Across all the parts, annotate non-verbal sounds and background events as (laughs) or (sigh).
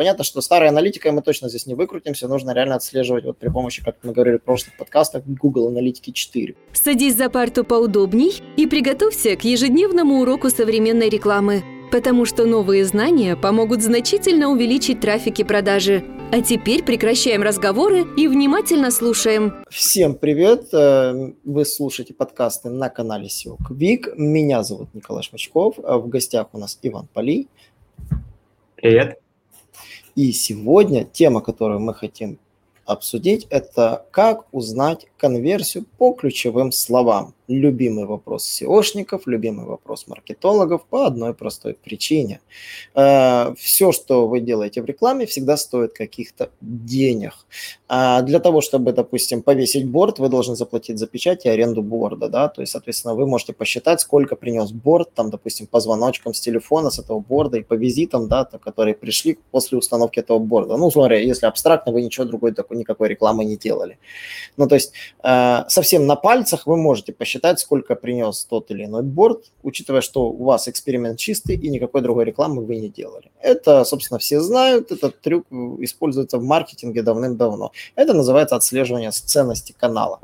Понятно, что старой аналитикой мы точно здесь не выкрутимся, нужно реально отслеживать вот при помощи, как мы говорили в прошлых подкастах, Google Аналитики 4. Садись за парту поудобней и приготовься к ежедневному уроку современной рекламы, потому что новые знания помогут значительно увеличить трафик и продажи. А теперь прекращаем разговоры и внимательно слушаем. Всем привет! Э, вы слушаете подкасты на канале SEO Quick. Меня зовут Николай Шмачков. А в гостях у нас Иван Полей. Привет. И сегодня тема, которую мы хотим обсудить, это как узнать конверсию по ключевым словам любимый вопрос SEOшников, любимый вопрос маркетологов по одной простой причине. Э, Все, что вы делаете в рекламе, всегда стоит каких-то денег. А для того, чтобы, допустим, повесить борт, вы должны заплатить за печать и аренду борда, да, то есть, соответственно, вы можете посчитать, сколько принес борт, там, допустим, по звоночкам с телефона, с этого борда и по визитам, да, которые пришли после установки этого борда. Ну, смотря, если абстрактно, вы ничего другой, такой, никакой рекламы не делали. Ну, то есть, э, совсем на пальцах вы можете посчитать, посчитать, сколько принес тот или иной борт, учитывая, что у вас эксперимент чистый и никакой другой рекламы вы не делали. Это, собственно, все знают, этот трюк используется в маркетинге давным-давно. Это называется отслеживание ценности канала.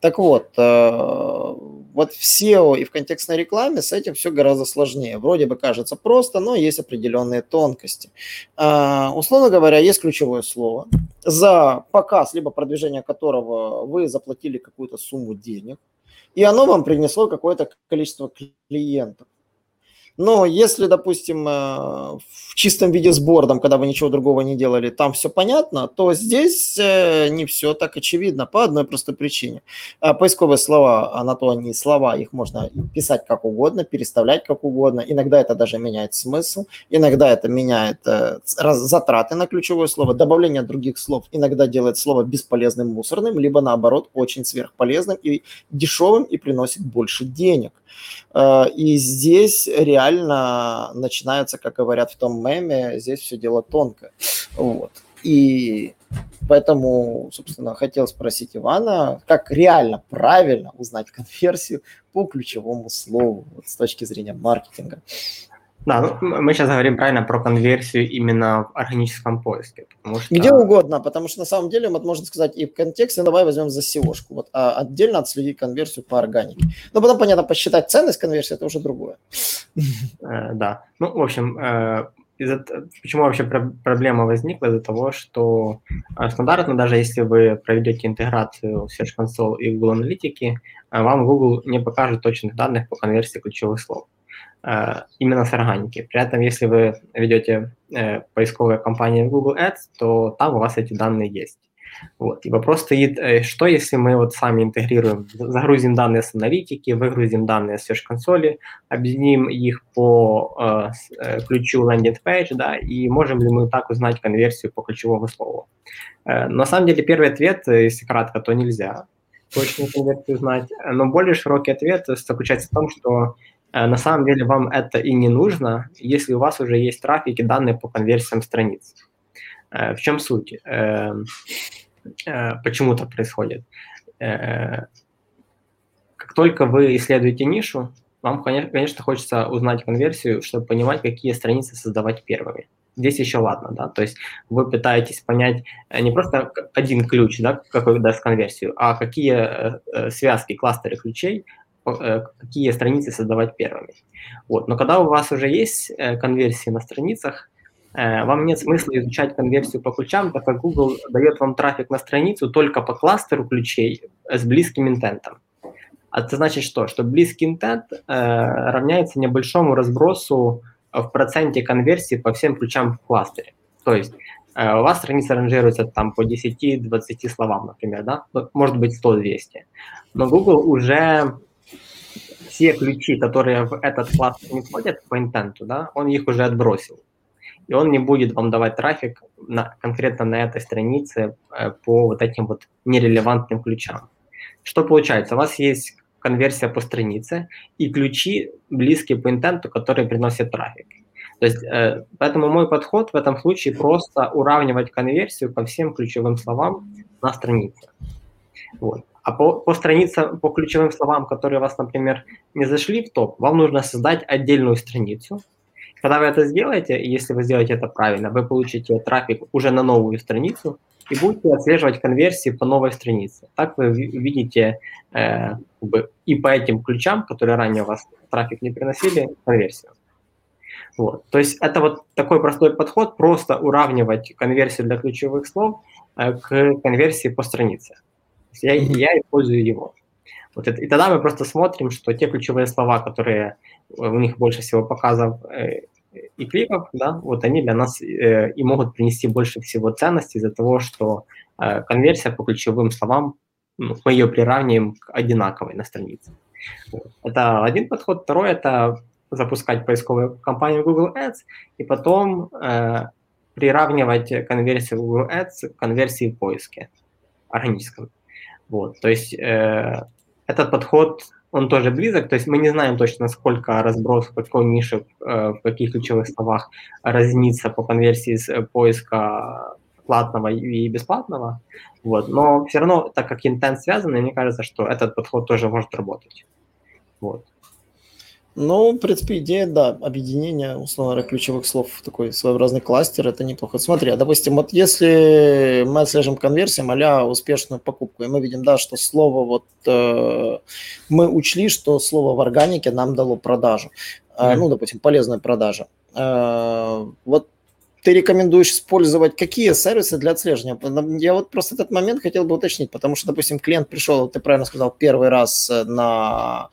Так вот, э, вот в SEO и в контекстной рекламе с этим все гораздо сложнее. Вроде бы кажется просто, но есть определенные тонкости. Э, условно говоря, есть ключевое слово, за показ либо продвижение которого вы заплатили какую-то сумму денег, и оно вам принесло какое-то количество клиентов. Но если, допустим, э, в чистом виде с бордом, когда вы ничего другого не делали, там все понятно, то здесь э, не все так очевидно по одной простой причине. А поисковые слова, а на то они слова, их можно писать как угодно, переставлять как угодно. Иногда это даже меняет смысл, иногда это меняет э, затраты на ключевое слово, добавление других слов иногда делает слово бесполезным, мусорным, либо наоборот очень сверхполезным и дешевым и приносит больше денег. Э, и здесь реально начинается, как говорят в том меме, здесь все дело тонко. Вот. И поэтому, собственно, хотел спросить Ивана, как реально правильно узнать конверсию по ключевому слову вот, с точки зрения маркетинга. Да, ну, мы сейчас говорим правильно про конверсию именно в органическом поиске. Потому что... Где угодно, потому что на самом деле вот можно сказать и в контексте, давай возьмем за SEO-шку, вот, а отдельно отследить конверсию по органике. Но потом, понятно, посчитать ценность конверсии, это уже другое. Э, да, ну, в общем, э, из-за, почему вообще проблема возникла? Из-за того, что э, стандартно, даже если вы проведете интеграцию Search Console и Google Аналитики, вам Google не покажет точных данных по конверсии ключевых слов. Э, именно с органики. При этом, если вы ведете э, поисковые кампании в Google Ads, то там у вас эти данные есть. Вот. И вопрос стоит, э, что если мы вот сами интегрируем, загрузим данные с аналитики, выгрузим данные с Search консоли, объединим их по э, ключу landing page, да, и можем ли мы так узнать конверсию по ключевому слову? Э, на самом деле первый ответ, если кратко, то нельзя точно конверсию узнать, но более широкий ответ заключается в том, что Э, на самом деле вам это и не нужно, если у вас уже есть трафик и данные по конверсиям страниц. Э, в чем суть? Э, почему это происходит? Как только вы исследуете нишу, вам, конечно, хочется узнать конверсию, чтобы понимать, какие страницы создавать первыми. Здесь еще ладно, да, то есть вы пытаетесь понять не просто один ключ, да, какой даст конверсию, а какие связки, кластеры ключей Э, какие страницы создавать первыми. Вот. Но когда у вас уже есть э, конверсии на страницах, э, вам нет смысла изучать конверсию по ключам, так как Google дает вам трафик на страницу только по кластеру ключей с близким интентом. А это значит что? Что близкий интент э, равняется небольшому разбросу в проценте конверсии по всем ключам в кластере. То есть э, у вас страница ранжируется там по 10-20 словам, например, да? может быть 100-200. Но Google уже все ключи, которые в этот класс не входят по интенту, да, он их уже отбросил. И он не будет вам давать трафик на, конкретно на этой странице э, по вот этим вот нерелевантным ключам. Что получается? У вас есть конверсия по странице и ключи близкие по интенту, которые приносят трафик. То есть, э, поэтому мой подход в этом случае просто уравнивать конверсию по всем ключевым словам на странице. Вот. А по, по страницам, по ключевым словам, которые у вас, например, не зашли в топ, вам нужно создать отдельную страницу, когда вы это сделаете, если вы сделаете это правильно, вы получите трафик уже на новую страницу и будете отслеживать конверсии по новой странице. Так вы видите э, и по этим ключам, которые ранее у вас трафик не приносили, конверсию. Вот. То есть это вот такой простой подход, просто уравнивать конверсию для ключевых слов э, к конверсии по странице. Я, я использую его. Вот это, и тогда мы просто смотрим, что те ключевые слова, которые у них больше всего показов э, и кликов, да, вот они для нас э, и могут принести больше всего ценности из-за того, что э, конверсия по ключевым словам, ну, мы ее приравниваем к одинаковой на странице. Вот. Это один подход. Второй – это запускать поисковую кампанию Google Ads и потом э, приравнивать конверсию Google Ads к конверсии в поиске органическом. Вот, то есть э, этот подход, он тоже близок, то есть мы не знаем точно, сколько разброс, в какой нише, э, в каких ключевых словах разнится по конверсии с поиска платного и бесплатного, вот, но все равно, так как интент связаны, мне кажется, что этот подход тоже может работать. Вот. Ну, в принципе, идея, да, объединение, условно говоря, ключевых слов в такой своеобразный кластер, это неплохо. Смотри, а, допустим, вот если мы отслежим конверсиям а успешную покупку, и мы видим, да, что слово вот, э, мы учли, что слово в органике нам дало продажу, mm-hmm. ну, допустим, полезную продажу. Э, вот ты рекомендуешь использовать какие сервисы для отслеживания? Я вот просто этот момент хотел бы уточнить, потому что, допустим, клиент пришел, ты правильно сказал, первый раз на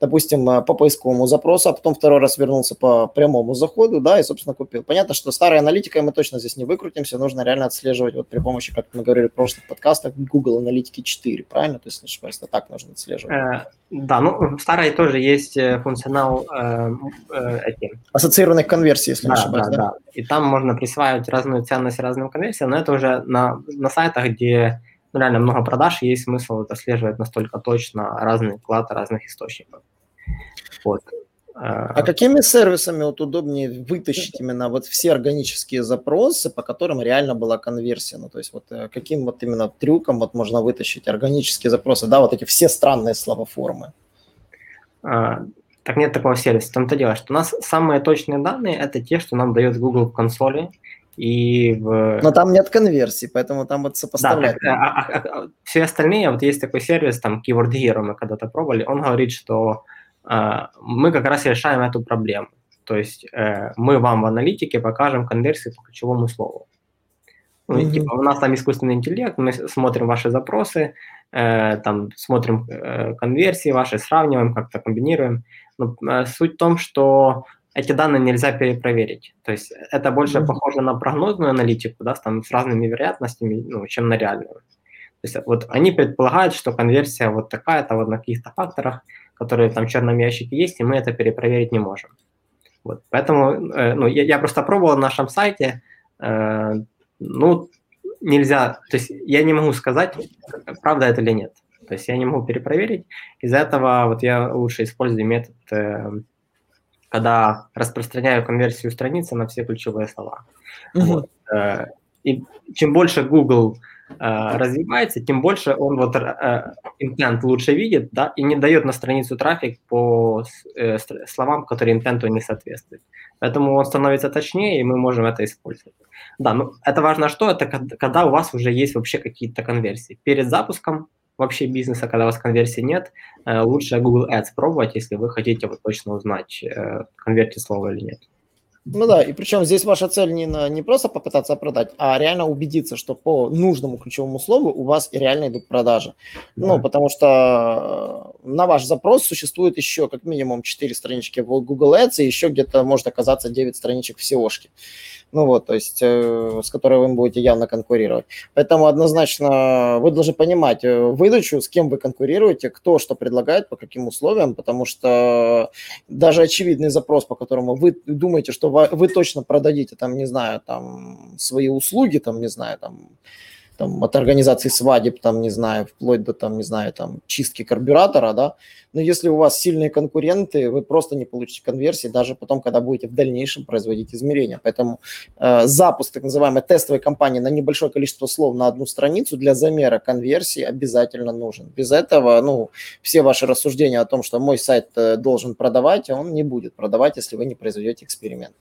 допустим, э, по поисковому запросу, а потом второй раз вернулся по прямому заходу, да, и, собственно, купил. Понятно, что старой аналитикой мы точно здесь не выкрутимся, нужно реально отслеживать вот при помощи, как мы говорили в прошлых подкастах, Google Аналитики 4, правильно? То есть, ошибаюсь, так нужно отслеживать. Э, да, ну, в старой тоже есть э, функционал э, э, эти. ассоциированных конверсий, если да, не ошибаюсь, да, да? да. И там можно присваивать разную ценность разным конверсиям, но это уже на, на сайтах, где ну, реально много продаж, есть смысл это отслеживать настолько точно разный вклад разных источников. Вот. А, а какими сервисами вот удобнее вытащить именно вот все органические запросы, по которым реально была конверсия? Ну, то есть вот э, каким вот именно трюком вот можно вытащить органические запросы, да, вот эти все странные словоформы? А, так нет такого сервиса. В том-то дело, что у нас самые точные данные – это те, что нам дает Google в консоли, и в... Но там нет конверсии, поэтому там вот сопоставлять. Да, а, а, а, все остальные, вот есть такой сервис, там Keyword Hero мы когда-то пробовали, он говорит, что а, мы как раз решаем эту проблему. То есть э, мы вам в аналитике покажем конверсию по ключевому слову. Ну, mm-hmm. типа, у нас там искусственный интеллект, мы смотрим ваши запросы, э, там смотрим э, конверсии ваши, сравниваем, как-то комбинируем. Но э, суть в том, что эти данные нельзя перепроверить. То есть это больше mm-hmm. похоже на прогнозную аналитику, да, там с разными вероятностями, ну, чем на реальную. То есть вот они предполагают, что конверсия вот такая-то вот на каких-то факторах, которые там в черном ящике есть, и мы это перепроверить не можем. Вот, поэтому, э, ну, я, я просто пробовал на нашем сайте, э, ну, нельзя, то есть я не могу сказать, правда это или нет. То есть я не могу перепроверить. Из-за этого вот я лучше использую метод, э, когда распространяю конверсию страницы на все ключевые слова. Mm-hmm. Вот, э, и чем больше Google Э, развивается, тем больше он вот э, интент лучше видит, да, и не дает на страницу трафик по словам, которые интенту не соответствуют. Поэтому он становится точнее, и мы можем это использовать. Да, ну это важно что? Это когда у вас уже есть вообще какие-то конверсии. Перед запуском вообще бизнеса, когда у вас конверсии нет, лучше Google Ads пробовать, если вы хотите вот точно узнать, конвертит слово или нет. Ну да, и причем здесь ваша цель не, на, не просто попытаться продать, а реально убедиться, что по нужному ключевому слову у вас реально идут продажи. Да. Ну, потому что э, на ваш запрос существует еще как минимум 4 странички в Google Ads и еще где-то может оказаться 9 страничек в SEO-шке ну вот, то есть э, с которой вы будете явно конкурировать. Поэтому однозначно вы должны понимать э, выдачу, с кем вы конкурируете, кто что предлагает, по каким условиям, потому что даже очевидный запрос, по которому вы думаете, что вы, вы точно продадите, там, не знаю, там, свои услуги, там, не знаю, там, там, от организации свадеб, там, не знаю, вплоть до, там, не знаю, там, чистки карбюратора, да, но если у вас сильные конкуренты, вы просто не получите конверсии, даже потом, когда будете в дальнейшем производить измерения. Поэтому э, запуск так называемой тестовой кампании на небольшое количество слов на одну страницу для замера конверсии обязательно нужен. Без этого, ну, все ваши рассуждения о том, что мой сайт э, должен продавать, он не будет продавать, если вы не произведете эксперимент.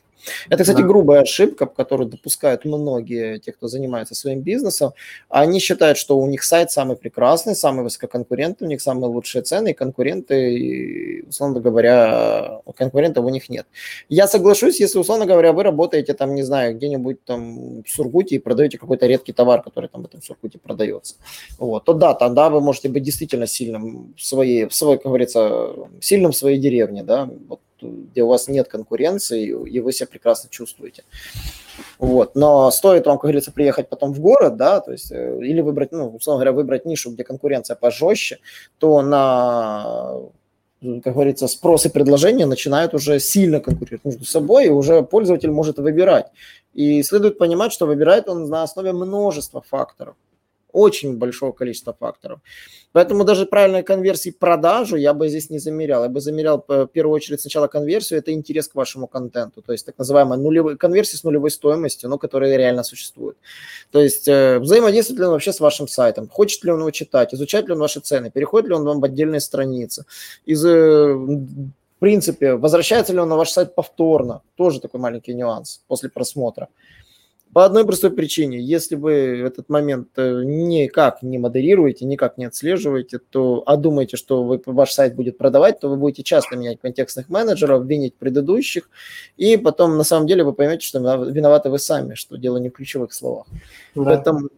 Это, кстати, да. грубая ошибка, которую допускают многие, те, кто занимается своим бизнесом. Они считают, что у них сайт самый прекрасный, самый высококонкурентный, у них самые лучшие цены, и конкуренты, условно говоря, конкурентов у них нет. Я соглашусь, если, условно говоря, вы работаете там, не знаю, где-нибудь там в Сургуте и продаете какой-то редкий товар, который там в этом Сургуте продается, вот, то да, тогда вы можете быть действительно сильным в своей, в своей, как говорится, сильным в своей деревне, да, вот где у вас нет конкуренции, и вы себя прекрасно чувствуете. Вот. Но стоит вам, как говорится, приехать потом в город, да, то есть, э, или выбрать, ну, условно говоря, выбрать нишу, где конкуренция пожестче, то на как говорится, спрос и предложение начинают уже сильно конкурировать между собой, и уже пользователь может выбирать. И следует понимать, что выбирает он на основе множества факторов очень большого количества факторов. Поэтому даже правильной конверсии продажу я бы здесь не замерял. Я бы замерял в первую очередь сначала конверсию, это интерес к вашему контенту, то есть так называемая нулевая конверсия с нулевой стоимостью, но которая реально существует. То есть э, взаимодействует ли он вообще с вашим сайтом, хочет ли он его читать, изучает ли он ваши цены, переходит ли он вам в отдельные страницы, из э, в принципе, возвращается ли он на ваш сайт повторно, тоже такой маленький нюанс после просмотра. По одной простой причине. Если вы этот момент э, никак не модерируете, никак не отслеживаете, то, а думаете, что вы, ваш сайт будет продавать, то вы будете часто менять контекстных менеджеров, винить предыдущих, и потом на самом деле вы поймете, что виноваты вы сами, что дело не в ключевых словах. Да. Поэтому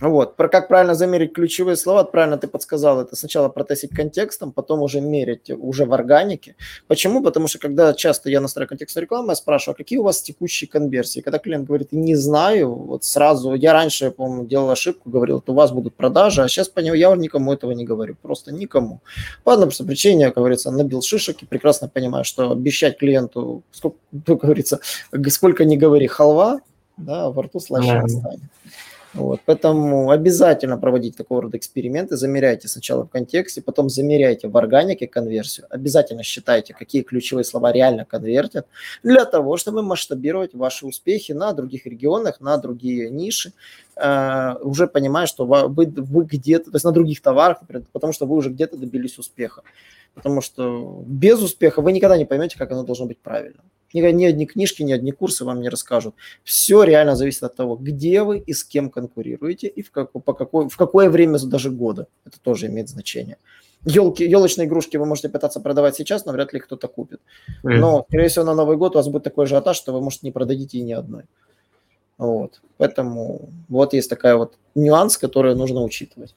вот. Про как правильно замерить ключевые слова, правильно ты подсказал, это сначала протестить контекстом, потом уже мерить уже в органике. Почему? Потому что когда часто я настраиваю контекстную рекламу, я спрашиваю, а какие у вас текущие конверсии? Когда клиент говорит, не знаю, вот сразу, я раньше, я помню, делал ошибку, говорил, что у вас будут продажи, а сейчас понял, я никому этого не говорю, просто никому. По одной простой причине, как говорится, набил шишек и прекрасно понимаю, что обещать клиенту, сколько, (laughs) как говорится, сколько не говори, халва, да, во рту слаще yeah. станет. Вот, поэтому обязательно проводить такого рода эксперименты, замеряйте сначала в контексте, потом замеряйте в органике конверсию, обязательно считайте, какие ключевые слова реально конвертят, для того, чтобы масштабировать ваши успехи на других регионах, на другие ниши, э, уже понимая, что вы, вы где-то, то есть на других товарах, потому что вы уже где-то добились успеха. Потому что без успеха вы никогда не поймете, как оно должно быть правильно. Ни, ни одни книжки, ни одни курсы вам не расскажут. Все реально зависит от того, где вы и с кем конкурируете, и в, как, по какой, в какое время даже года. Это тоже имеет значение. Елки, елочные игрушки вы можете пытаться продавать сейчас, но вряд ли кто-то купит. Но, скорее всего, на Новый год у вас будет такой же ажиотаж, что вы, может, не продадите и ни одной. Вот. Поэтому вот есть такая вот нюанс, который нужно учитывать.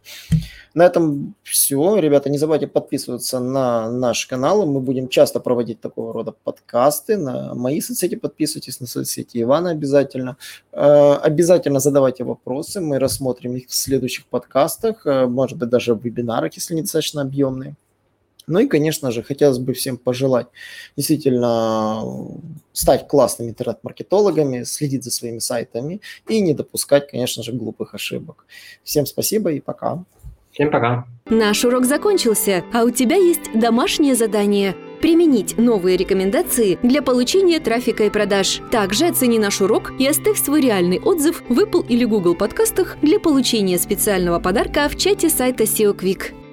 На этом все. Ребята, не забывайте подписываться на наш канал. Мы будем часто проводить такого рода подкасты. На мои соцсети подписывайтесь, на соцсети Ивана обязательно. Э, обязательно задавайте вопросы. Мы рассмотрим их в следующих подкастах, э, может быть, даже в вебинарах, если недостаточно объемные. Ну и, конечно же, хотелось бы всем пожелать действительно стать классными интернет-маркетологами, следить за своими сайтами и не допускать, конечно же, глупых ошибок. Всем спасибо и пока. Всем пока. Наш урок закончился, а у тебя есть домашнее задание – применить новые рекомендации для получения трафика и продаж. Также оцени наш урок и оставь свой реальный отзыв в Apple или Google подкастах для получения специального подарка в чате сайта SEO Quick.